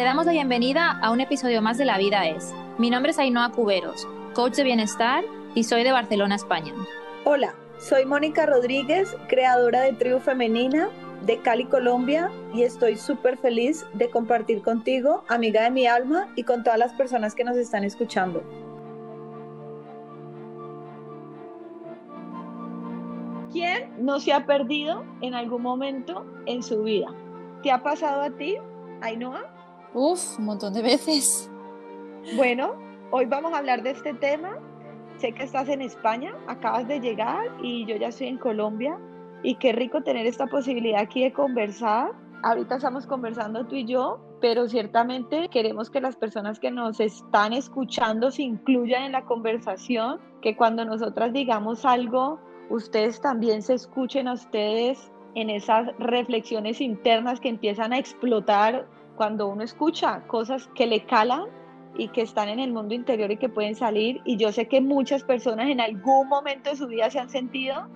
Te damos la bienvenida a un episodio más de La Vida es. Mi nombre es Ainhoa Cuberos, coach de bienestar y soy de Barcelona, España. Hola, soy Mónica Rodríguez, creadora de Tribu Femenina de Cali, Colombia, y estoy súper feliz de compartir contigo, amiga de mi alma, y con todas las personas que nos están escuchando. ¿Quién no se ha perdido en algún momento en su vida? ¿Te ha pasado a ti, Ainhoa? Uf, un montón de veces. Bueno, hoy vamos a hablar de este tema. Sé que estás en España, acabas de llegar y yo ya estoy en Colombia. Y qué rico tener esta posibilidad aquí de conversar. Ahorita estamos conversando tú y yo, pero ciertamente queremos que las personas que nos están escuchando se incluyan en la conversación, que cuando nosotras digamos algo, ustedes también se escuchen a ustedes en esas reflexiones internas que empiezan a explotar cuando uno escucha cosas que le calan y que están en el mundo interior y que pueden salir. Y yo sé que muchas personas en algún momento de su vida se han sentido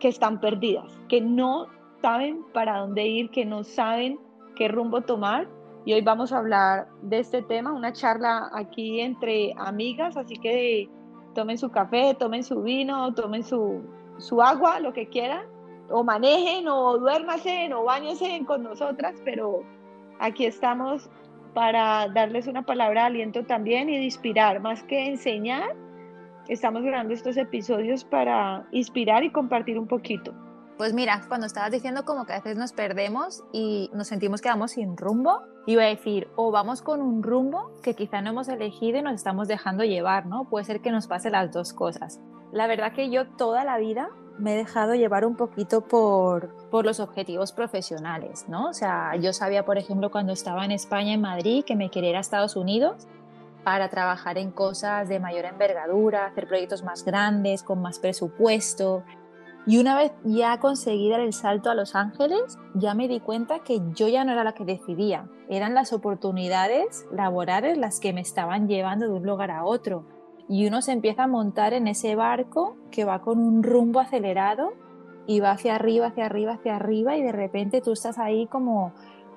que están perdidas, que no saben para dónde ir, que no saben qué rumbo tomar. Y hoy vamos a hablar de este tema, una charla aquí entre amigas, así que tomen su café, tomen su vino, tomen su, su agua, lo que quieran, o manejen, o duérmasen, o bañense con nosotras, pero aquí estamos para darles una palabra de aliento también y de inspirar, más que enseñar, estamos grabando estos episodios para inspirar y compartir un poquito. Pues mira, cuando estabas diciendo como que a veces nos perdemos y nos sentimos que vamos sin rumbo, iba a decir, o vamos con un rumbo que quizá no hemos elegido y nos estamos dejando llevar, ¿no? Puede ser que nos pase las dos cosas. La verdad que yo toda la vida me he dejado llevar un poquito por, por los objetivos profesionales, ¿no? O sea, yo sabía, por ejemplo, cuando estaba en España, en Madrid, que me quería ir a Estados Unidos para trabajar en cosas de mayor envergadura, hacer proyectos más grandes, con más presupuesto. Y una vez ya conseguí dar el salto a Los Ángeles, ya me di cuenta que yo ya no era la que decidía, eran las oportunidades laborales las que me estaban llevando de un lugar a otro. Y uno se empieza a montar en ese barco que va con un rumbo acelerado y va hacia arriba, hacia arriba, hacia arriba y de repente tú estás ahí como,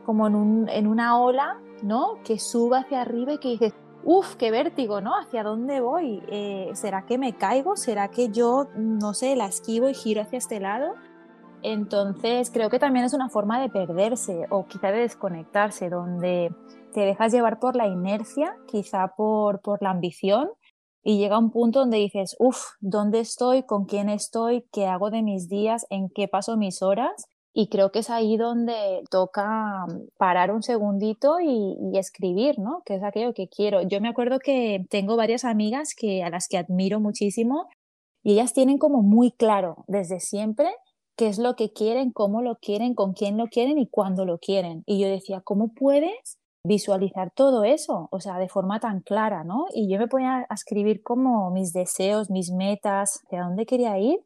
como en, un, en una ola, ¿no? Que sube hacia arriba y que dices, ¡Uf, qué vértigo, ¿no? ¿Hacia dónde voy? Eh, ¿Será que me caigo? ¿Será que yo, no sé, la esquivo y giro hacia este lado? Entonces, creo que también es una forma de perderse o quizá de desconectarse, donde te dejas llevar por la inercia, quizá por, por la ambición, y llega un punto donde dices, uff, ¿dónde estoy? ¿Con quién estoy? ¿Qué hago de mis días? ¿En qué paso mis horas? Y creo que es ahí donde toca mm, parar un segundito y, escribir, ¿no? Que es aquello que quiero. Yo me acuerdo que tengo varias amigas que, a las que admiro muchísimo y ellas tienen como muy claro desde siempre qué es lo que quieren, cómo lo quieren, con quién lo quieren y cuándo lo quieren. Y yo decía, ¿cómo puedes visualizar todo eso? O sea, de forma tan clara, ¿no? Y yo me ponía a escribir como mis deseos, mis metas, hacia dónde quería ir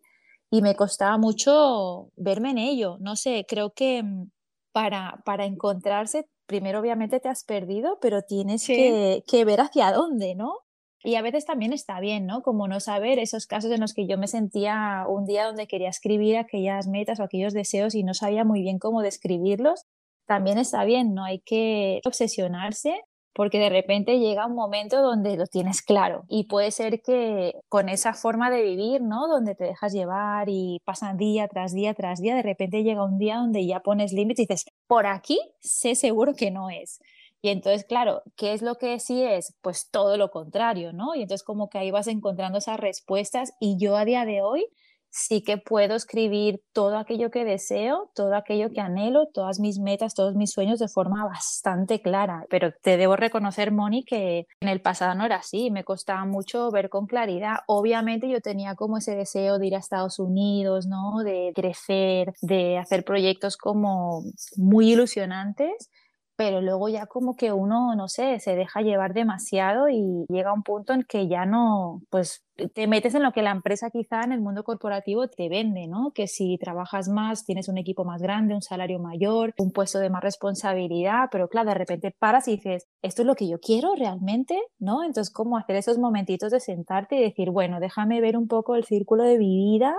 y me costaba mucho verme en ello. No sé, creo que mm, para, para encontrarse, primero obviamente te has perdido, pero tienes que, que, ver hacia dónde, ¿no? Y a veces también está bien, ¿no? Como no saber esos casos en los que yo me sentía un día donde quería escribir aquellas metas o aquellos deseos y no sabía muy bien cómo describirlos, también está bien, no hay que obsesionarse porque de repente llega un momento donde lo tienes claro y puede ser que con esa forma de vivir, ¿no? Donde te dejas llevar y pasan día tras día tras día, de repente llega un día donde ya pones límites y dices, por aquí sé seguro que no es. Y entonces, claro, ¿qué es lo que sí es? Pues todo lo contrario, ¿no? Y entonces como que ahí vas encontrando esas respuestas y yo a día de hoy sí que puedo escribir todo aquello que deseo, todo aquello que anhelo, todas mis metas, todos mis sueños de forma bastante clara. Pero te debo reconocer, Moni, que en el pasado no era así, me costaba mucho ver con claridad. Obviamente yo tenía como ese deseo de ir a Estados Unidos, ¿no? De crecer, de hacer proyectos como muy ilusionantes pero luego ya como que uno, no sé, se deja llevar demasiado y llega un punto en que ya no, pues te metes en lo que la empresa quizá en el mundo corporativo te vende, ¿no? Que si trabajas más, tienes un equipo más grande, un salario mayor, un puesto de más responsabilidad, pero claro, de repente paras y dices, ¿esto es lo que yo quiero realmente? ¿No? Entonces, ¿cómo hacer esos momentitos de sentarte y decir, bueno, déjame ver un poco el círculo de mi vida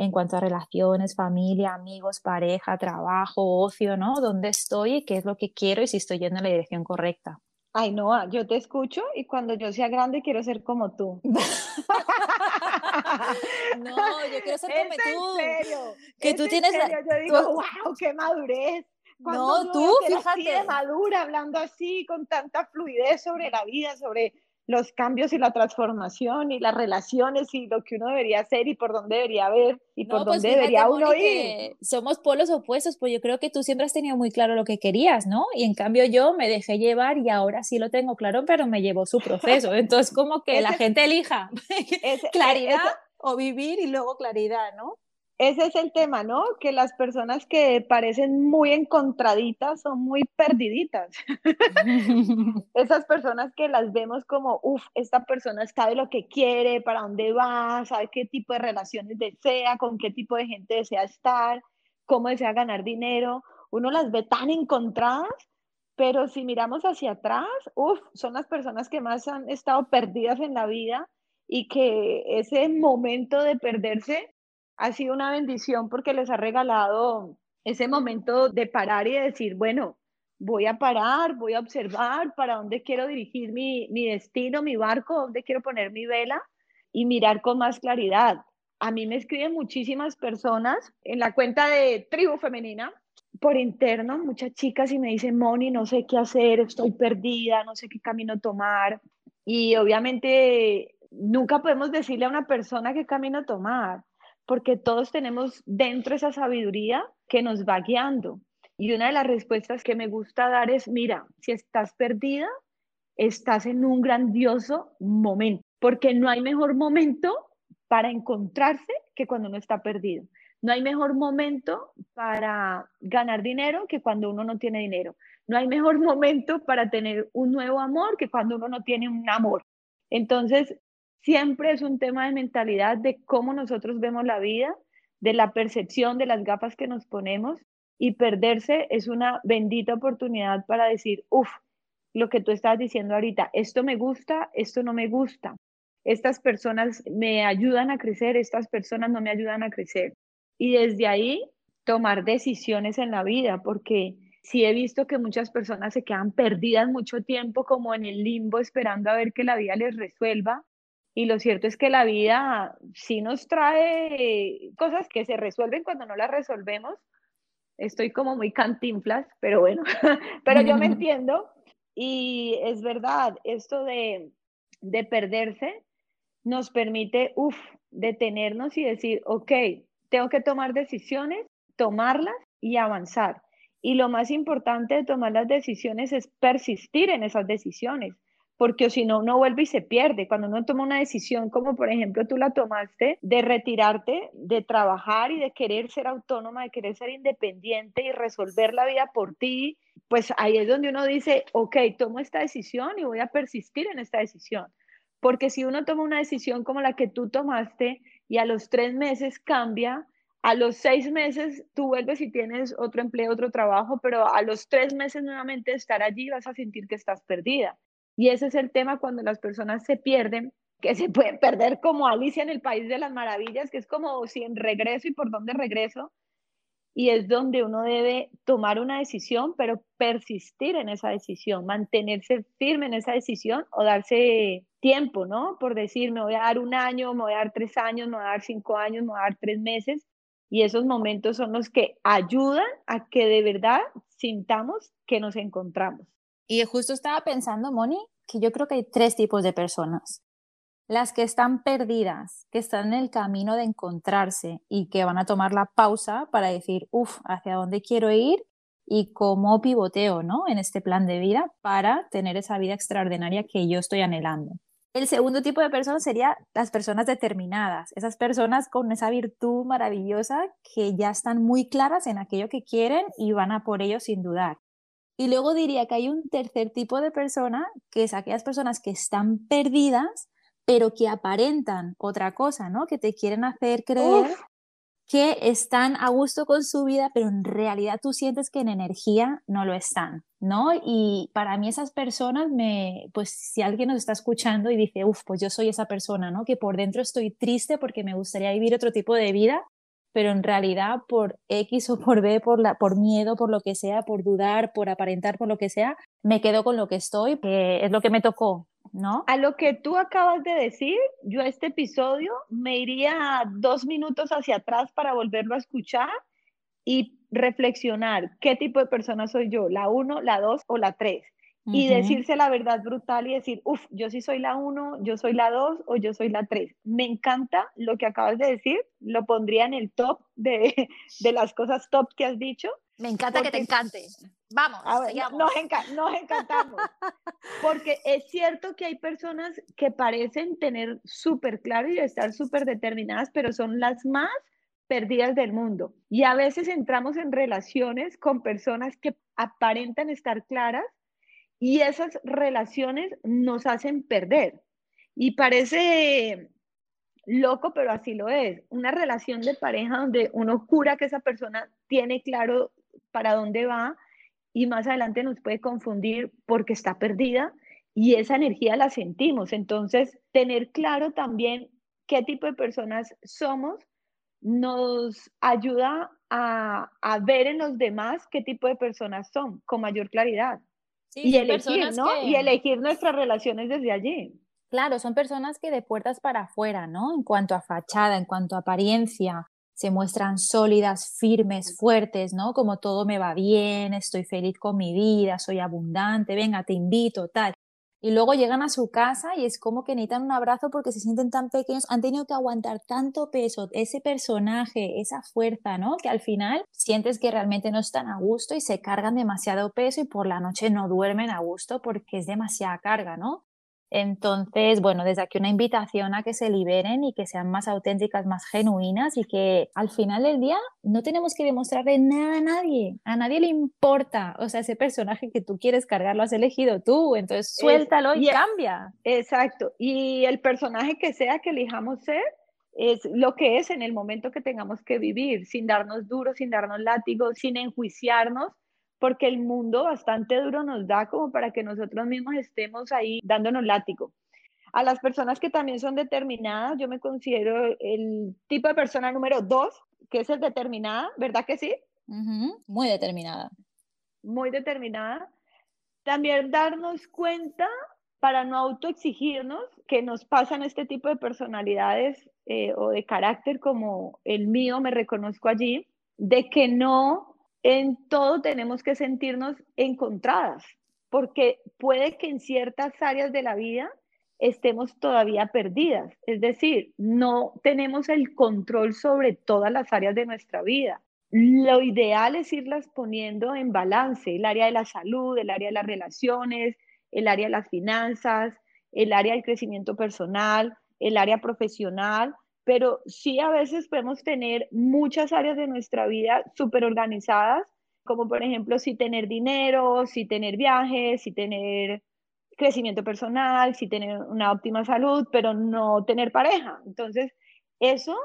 en cuanto a relaciones, familia, amigos, pareja, trabajo, ocio, ¿no? ¿Dónde estoy y qué es lo que quiero y si estoy yendo en la dirección correcta? Ay, no, yo te escucho y cuando yo sea grande quiero ser como tú. no, yo quiero ser como tú. Serio? Que tú tienes serio? Yo digo, wow, qué madurez. No, tú, fíjate. madura, hablando así, con tanta fluidez sobre la vida, sobre los cambios y la transformación y las relaciones y lo que uno debería hacer y por dónde debería ver y por pues dónde debería uno ir. Somos polos opuestos, pues yo creo que tú siempre has tenido muy claro lo que querías, ¿no? Y en cambio yo me dejé llevar y ahora sí lo tengo claro, pero me llevó su proceso. Entonces como que la gente elija claridad o vivir y luego claridad, ¿no? Ese es el tema, ¿no? Que las personas que parecen muy encontraditas son muy perdiditas. Esas personas que las vemos como, uff, esta persona sabe lo que quiere, para dónde va, sabe qué tipo de relaciones desea, con qué tipo de gente desea estar, cómo desea ganar dinero. Uno las ve tan encontradas, pero si miramos hacia atrás, uff, son las personas que más han estado perdidas en la vida y que ese momento de perderse ha sido una bendición porque les ha regalado ese momento de parar y de decir, bueno, voy a parar, voy a observar para dónde quiero dirigir mi, mi destino, mi barco, dónde quiero poner mi vela y mirar con más claridad. A mí me escriben muchísimas personas en la cuenta de Tribu Femenina por interno, muchas chicas y me dicen, Moni, no sé qué hacer, estoy perdida, no sé qué camino tomar. Y obviamente nunca podemos decirle a una persona qué camino tomar porque todos tenemos dentro esa sabiduría que nos va guiando. Y una de las respuestas que me gusta dar es, mira, si estás perdida, estás en un grandioso momento, porque no hay mejor momento para encontrarse que cuando uno está perdido. No hay mejor momento para ganar dinero que cuando uno no tiene dinero. No hay mejor momento para tener un nuevo amor que cuando uno no tiene un amor. Entonces, siempre es un tema de mentalidad, de cómo nosotros vemos la vida, de la percepción de las gafas que nos ponemos y perderse es una bendita oportunidad para decir, uff, lo que tú estás diciendo ahorita, esto me gusta, esto no me gusta. Estas personas me ayudan a crecer, estas personas no me ayudan a crecer. Y desde ahí tomar decisiones en la vida, porque sí he visto que muchas personas se quedan perdidas mucho tiempo como en el limbo esperando a ver que la vida les resuelva y lo cierto es que la vida sí nos trae cosas que se resuelven cuando no las resolvemos. Estoy como muy cantinflas, pero bueno, pero yo me entiendo. Y es verdad, esto de, de perderse nos permite, uff, detenernos y decir, ok, tengo que tomar decisiones, tomarlas y avanzar. Y lo más importante de tomar las decisiones es persistir en esas decisiones porque si no, uno vuelve y se pierde. Cuando uno toma una decisión, como por ejemplo tú la tomaste, de retirarte, de trabajar y de querer ser autónoma, de querer ser independiente y resolver la vida por ti, pues ahí es donde uno dice, ok, tomo esta decisión y voy a persistir en esta decisión. Porque si uno toma una decisión como la que tú tomaste y a los tres meses cambia, a los seis meses tú vuelves y tienes otro empleo, otro trabajo, pero a los tres meses nuevamente estar allí vas a sentir que estás perdida. Y ese es el tema cuando las personas se pierden, que se pueden perder como Alicia en el País de las Maravillas, que es como si en regreso y por dónde regreso. Y es donde uno debe tomar una decisión, pero persistir en esa decisión, mantenerse firme en esa decisión o darse tiempo, ¿no? Por decir, me voy a dar un año, me voy a dar tres años, me voy a dar cinco años, me voy a dar tres meses. Y esos momentos son los que ayudan a que de verdad sintamos que nos encontramos. Y justo estaba pensando, Moni, que yo creo que hay tres tipos de personas. Las que están perdidas, que están en el camino de encontrarse y que van a tomar la pausa para decir, uff, ¿hacia dónde quiero ir? Y cómo pivoteo, ¿no? En este plan de vida para tener esa vida extraordinaria que yo estoy anhelando. El segundo tipo de personas sería las personas determinadas, esas personas con esa virtud maravillosa que ya están muy claras en aquello que quieren y van a por ello sin dudar. Y luego diría que hay un tercer tipo de persona, que es aquellas personas que están perdidas, pero que aparentan otra cosa, ¿no? Que te quieren hacer creer que están a gusto con su vida, pero en realidad tú sientes que en energía no lo están, ¿no? Y para mí esas personas me, pues si alguien nos está escuchando y dice, uff, pues yo soy esa persona, ¿no? Que por dentro estoy triste porque me gustaría vivir otro tipo de vida, pero en realidad por X o por B, por, la, por miedo, por lo que sea, por dudar, por aparentar, por lo que sea, me quedo con lo que estoy, que es lo que me tocó, ¿no? A lo que tú acabas de decir, yo a este episodio me iría dos minutos hacia atrás para volverlo a escuchar y reflexionar qué tipo de persona soy yo, la uno, la dos o la tres y decirse la verdad brutal y decir, uff, yo sí soy la uno, yo soy la dos o yo soy la tres. Me encanta lo que acabas de decir, lo pondría en el top de, de las cosas top que has dicho. Me encanta que te encante. Vamos, nos, nos encantamos. porque es cierto que hay personas que parecen tener súper claro y estar súper determinadas, pero son las más perdidas del mundo. Y a veces entramos en relaciones con personas que aparentan estar claras, y esas relaciones nos hacen perder. Y parece loco, pero así lo es. Una relación de pareja donde uno jura que esa persona tiene claro para dónde va y más adelante nos puede confundir porque está perdida y esa energía la sentimos. Entonces, tener claro también qué tipo de personas somos nos ayuda a, a ver en los demás qué tipo de personas son con mayor claridad y elegir, ¿no? Y elegir nuestras relaciones desde allí. Claro, son personas que de puertas para afuera, ¿no? En cuanto a fachada, en cuanto a apariencia, se muestran sólidas, firmes, fuertes, ¿no? Como todo me va bien, estoy feliz con mi vida, soy abundante, venga, te invito, tal y luego llegan a su casa y es como que necesitan un abrazo porque se sienten tan pequeños, han tenido que aguantar tanto peso, ese personaje, esa fuerza, ¿no? Que al final sientes que realmente no están a gusto y se cargan demasiado peso y por la noche no duermen a gusto porque es demasiada carga, ¿no? Entonces, bueno, desde aquí una invitación a que se liberen y que sean más auténticas, más genuinas y que al final del día no tenemos que demostrarle nada a nadie, a nadie le importa, o sea, ese personaje que tú quieres cargar lo has elegido tú, entonces suéltalo y, cambia. Exacto, y el personaje que sea que elijamos ser es lo que es en el momento que tengamos que vivir, sin darnos duro, sin darnos látigo, sin enjuiciarnos porque el mundo bastante duro nos da como para que nosotros mismos estemos ahí dándonos látigo. A las personas que también son determinadas, yo me considero el tipo de persona número dos, que es el determinada, ¿verdad que sí? Muy determinada. Muy determinada. También darnos cuenta para no autoexigirnos que nos pasan este tipo de personalidades eh, o de carácter como el mío, me reconozco allí, de que no en todo tenemos que sentirnos encontradas, porque puede que en ciertas áreas de la vida estemos todavía perdidas, es decir, no tenemos el control sobre todas las áreas de nuestra vida. Lo ideal es irlas poniendo en balance, el área de la salud, el área de las relaciones, el área de las finanzas, el área del crecimiento personal, el área profesional, pero sí a veces podemos tener muchas áreas de nuestra vida súper organizadas, como por ejemplo si tener dinero, si tener viajes, si tener crecimiento personal, si tener una óptima salud, pero no tener pareja. Entonces, eso,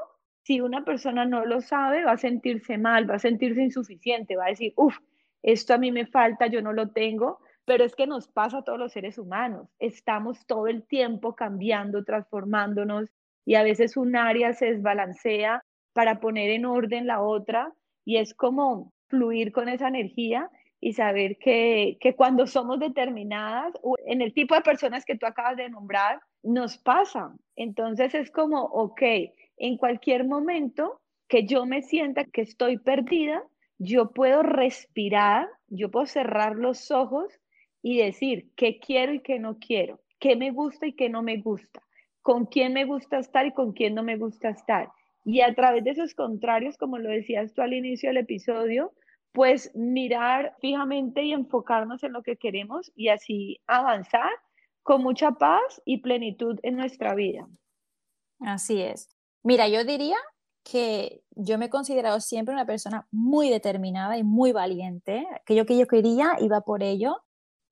si una persona no lo sabe, va a sentirse mal, va a sentirse insuficiente, va a decir, uff, esto a mí me falta, yo no lo tengo, pero es que nos pasa a todos los seres humanos. Estamos todo el tiempo cambiando, transformándonos, y a veces un área se desbalancea para poner en orden la otra y es como fluir con esa energía y saber que, que cuando somos determinadas, en el tipo de personas que tú acabas de nombrar, nos pasa. Entonces es como, ok, en cualquier momento que yo me sienta que estoy perdida, yo puedo respirar, yo puedo cerrar los ojos y decir qué quiero y qué no quiero, qué me gusta y qué no me gusta con quién me gusta estar y con quién no me gusta estar. Y a través de esos contrarios, como lo decías tú al inicio del episodio, pues mirar fijamente y enfocarnos en lo que queremos y así avanzar con mucha paz y plenitud en nuestra vida. Así es. Mira, yo diría que yo me he considerado siempre una persona muy determinada y muy valiente. Aquello que yo quería iba por ello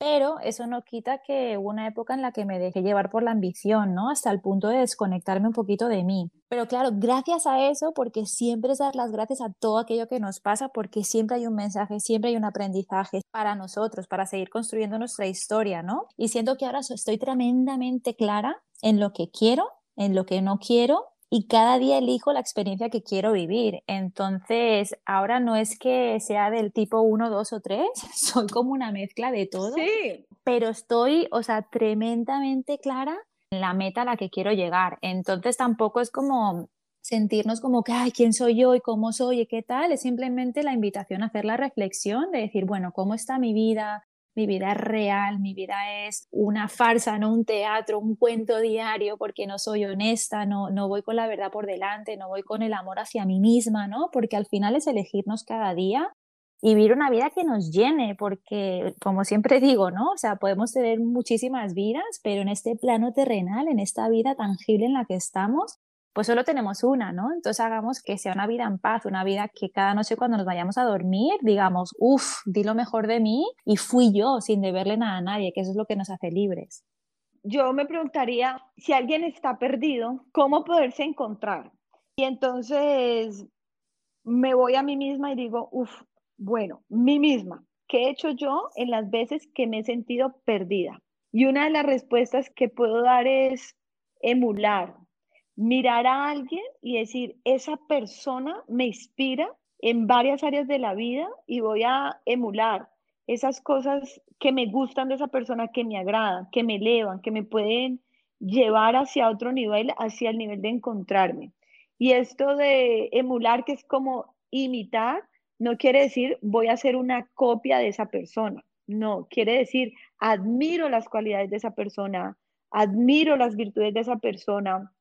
pero eso no quita que hubo una época en la que me dejé llevar por la ambición, ¿no? Hasta el punto de desconectarme un poquito de mí. Pero claro, gracias a eso, porque siempre es dar las gracias a todo aquello que nos pasa, porque siempre hay un mensaje, siempre hay un aprendizaje para nosotros, para seguir construyendo nuestra historia, ¿no? Y siento que ahora estoy tremendamente clara en lo que quiero, en lo que no quiero y cada día elijo la experiencia que quiero vivir. Entonces, ahora no es que sea del tipo 1, 2 o 3, soy como una mezcla de todo. Sí. Pero estoy, o sea, tremendamente clara en la meta a la que quiero llegar. Entonces, tampoco es como sentirnos como que, ay, ¿quién soy yo y cómo soy y qué tal? Es simplemente la invitación a hacer la reflexión de decir, bueno, ¿cómo está mi vida? Mi vida es real, mi vida es una farsa, no un teatro, un cuento diario, porque no soy honesta, no, no voy con la verdad por delante, no voy con el amor hacia mí misma, ¿no? Porque al final es elegirnos cada día y vivir una vida que nos llene, porque como siempre digo, ¿no? O sea, podemos tener muchísimas vidas, pero en este plano terrenal, en esta vida tangible en la que estamos, pues solo tenemos una, ¿no? Entonces hagamos que sea una vida en paz, una vida que cada noche cuando nos vayamos a dormir digamos, uff, di lo mejor de mí y fui yo sin deberle nada a nadie, que eso es lo que nos hace libres. Yo me preguntaría, si alguien está perdido, ¿cómo poderse encontrar? Y entonces me voy a mí misma y digo, uff, bueno, mí misma, ¿qué he hecho yo en las veces que me he sentido perdida? Y una de las respuestas que puedo dar es emular, mirar a alguien y decir, esa persona me inspira en varias áreas de la vida y voy a emular esas cosas que me gustan de esa persona, que me agradan, que me elevan, que me pueden llevar hacia otro nivel, hacia el nivel de encontrarme. Y esto de emular, que es como imitar, no quiere decir voy a hacer una copia de esa persona. No, quiere decir admiro las cualidades de esa persona, admiro las virtudes de esa persona,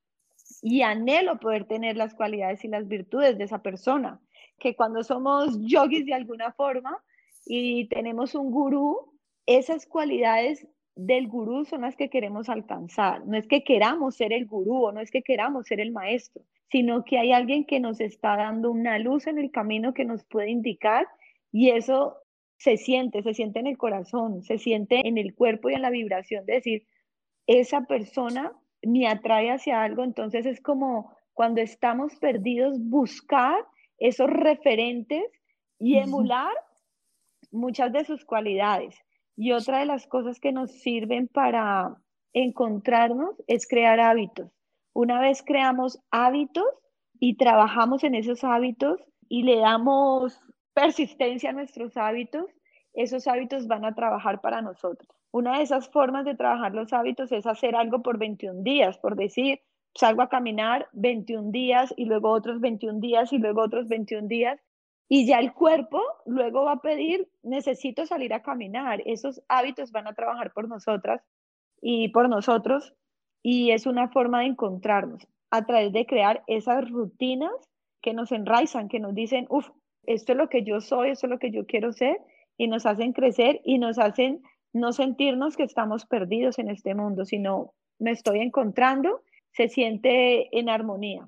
y anhelo poder tener las cualidades y las virtudes de esa persona. Que cuando somos yogis de alguna forma y tenemos un gurú, esas cualidades del gurú son las que queremos alcanzar. No es que queramos ser el gurú o no es que queramos ser el maestro, sino que hay alguien que nos está dando una luz en el camino que nos puede indicar y eso se siente, se siente en el corazón, se siente en el cuerpo y en la vibración de decir, esa persona me atrae hacia algo, entonces es como cuando estamos perdidos, buscar esos referentes y emular muchas de sus cualidades. Y otra de las cosas que nos sirven para encontrarnos es crear hábitos. Una vez creamos hábitos y trabajamos en esos hábitos y le damos persistencia a nuestros hábitos, esos hábitos van a trabajar para nosotros. Una de esas formas de trabajar los hábitos es hacer algo por 21 días, por decir, salgo a caminar 21 días y luego otros 21 días y luego otros 21 días. Y ya el cuerpo luego va a pedir, necesito salir a caminar. Esos hábitos van a trabajar por nosotras y por nosotros. Y es una forma de encontrarnos a través de crear esas rutinas que nos enraizan, que nos dicen, uff, esto es lo que yo soy, esto es lo que yo quiero ser, y nos hacen crecer y nos hacen no sentirnos que estamos perdidos en este mundo, sino me estoy encontrando, se siente en armonía.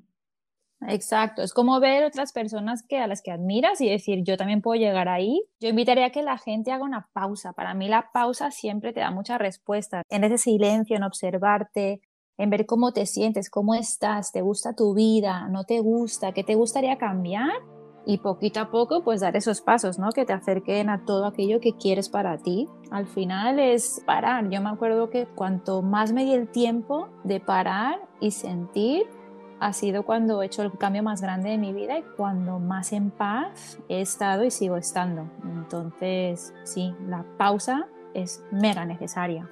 Exacto, es como ver otras personas que a las que admiras y decir, yo también puedo llegar ahí. Yo invitaría a que la gente haga una pausa. Para mí la pausa siempre te da muchas respuestas. En ese silencio, en observarte, en ver cómo te sientes, cómo estás, te gusta tu vida, no te gusta, qué te gustaría cambiar y poquito a poco pues dar esos pasos, ¿no? Que te acerquen a todo aquello que quieres para ti. Al final es parar. Yo me acuerdo que cuanto más me di el tiempo de parar y sentir, ha sido cuando he hecho el cambio más grande de mi vida y cuando más en paz he estado y sigo estando. Entonces, sí, la pausa es mega necesaria.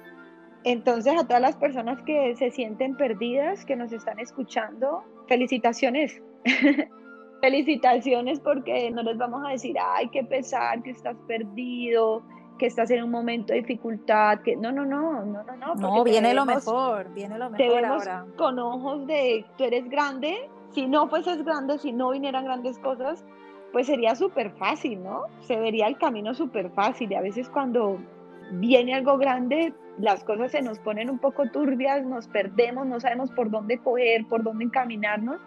Entonces, a todas las personas que se sienten perdidas, que nos están escuchando, felicitaciones. Felicitaciones porque no les vamos a decir, ay, qué pesar, que estás perdido, que estás en un momento de dificultad, que no, no, no, no, no, no. No, viene lo mejor, viene lo mejor te vemos Con ojos de, tú eres grande, si no fueses grande, si no vinieran grandes cosas, pues sería súper fácil, ¿no? Se vería el camino súper fácil y a veces cuando viene algo grande, las cosas se nos ponen un poco turbias, nos perdemos, no sabemos por dónde coger, por dónde encaminarnos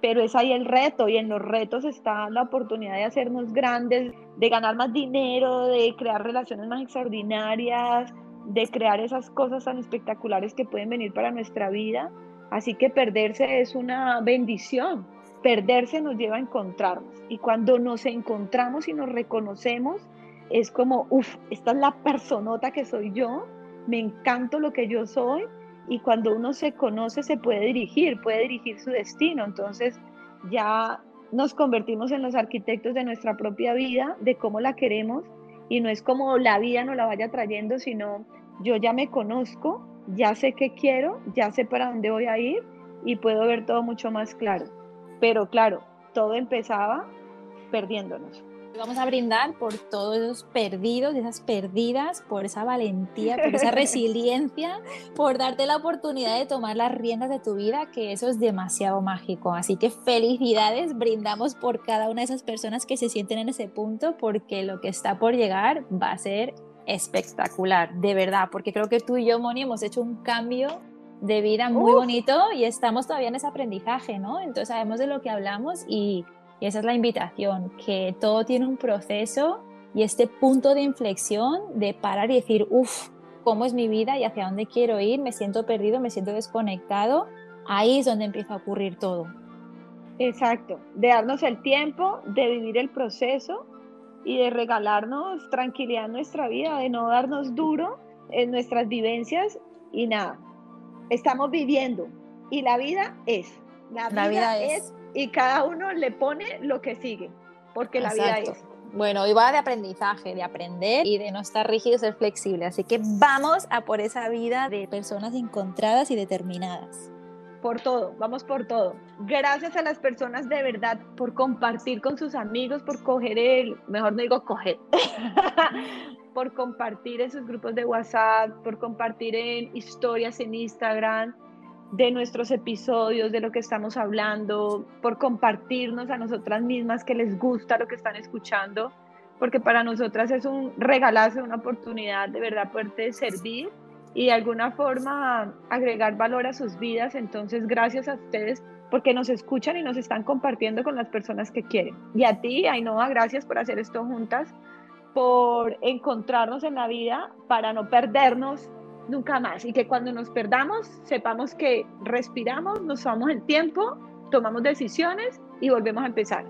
pero es ahí el reto y en los retos está la oportunidad de hacernos grandes, de ganar más dinero, de crear relaciones más extraordinarias, de crear esas cosas tan espectaculares que pueden venir para nuestra vida. Así que perderse es una bendición. Perderse nos lleva a encontrarnos. Y cuando nos encontramos y nos reconocemos, es como, uff, esta es la personota que soy yo, me encanto lo que yo soy y cuando uno se conoce se puede dirigir, puede dirigir su destino. Entonces ya nos convertimos en los arquitectos de nuestra propia vida, de cómo la queremos y no es como la vida nos la vaya trayendo, sino yo ya me conozco, ya sé qué quiero, ya sé para dónde voy a ir y puedo ver todo mucho más claro. Pero claro, todo empezaba perdiéndonos. Vamos a brindar por todos esos perdidos, esas perdidas, por esa valentía, por esa resiliencia, por darte la oportunidad de tomar las riendas de tu vida, que eso es demasiado mágico. Así que felicidades, brindamos por cada una de esas personas que se sienten en ese punto, porque lo que está por llegar va a ser espectacular, de verdad, porque creo que tú y yo, Moni, hemos hecho un cambio de vida muy bonito y estamos todavía en ese aprendizaje, ¿no? Entonces sabemos de lo que hablamos y y esa es la invitación, que todo tiene un proceso y este punto de inflexión de parar y decir, uff, ¿cómo es mi vida y hacia dónde quiero ir? Me siento perdido, me siento desconectado. Ahí es donde empieza a ocurrir todo. Exacto, de darnos el tiempo, de vivir el proceso y de regalarnos tranquilidad en nuestra vida, de no darnos duro en nuestras vivencias y nada. Estamos viviendo y la vida es. La, vida, es y cada uno le pone lo que sigue, porque la vida es. Bueno, y va de aprendizaje, de aprender y de no estar rígido, ser flexible. Así que vamos a por esa vida de personas encontradas y determinadas. Por todo, vamos por todo. Gracias a las personas de verdad por compartir con sus amigos, por coger el, mejor no digo coger, por compartir en sus grupos de WhatsApp, por compartir en historias en Instagram de nuestros episodios, de lo que estamos hablando, por compartirnos a nosotras mismas que les gusta lo que están escuchando, porque para nosotras es un regalazo, una oportunidad de verdad poderte servir y de alguna forma agregar valor a sus vidas. Entonces, gracias a ustedes porque nos escuchan y nos están compartiendo con las personas que quieren. Y a ti, Ainhoa, gracias por hacer esto juntas, por encontrarnos en la vida para no perdernos nunca más. Y que cuando nos perdamos, sepamos que respiramos, nos tomamos el tiempo, tomamos decisiones y volvemos a empezar.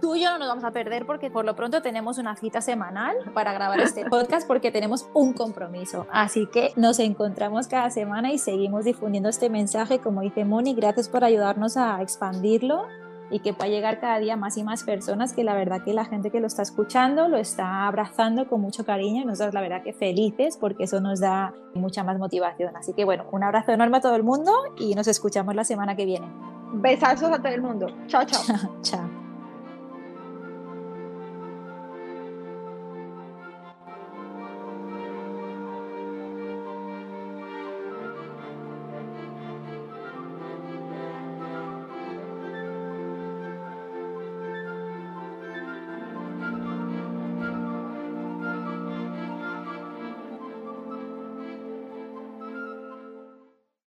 Tú y yo no nos vamos a perder porque por lo pronto tenemos una cita semanal para grabar este podcast porque tenemos un compromiso. Así que nos encontramos cada semana y seguimos difundiendo este mensaje. Como dice Moni, gracias por ayudarnos a expandirlo y que pueda llegar cada día más y más personas, que la verdad que la gente que lo está escuchando lo está abrazando con mucho cariño y nosotros la verdad que felices porque eso nos da mucha más motivación. Así que bueno, un abrazo enorme a todo el mundo y nos escuchamos la semana que viene. Besazos a todo el mundo. Chao, chao. chao.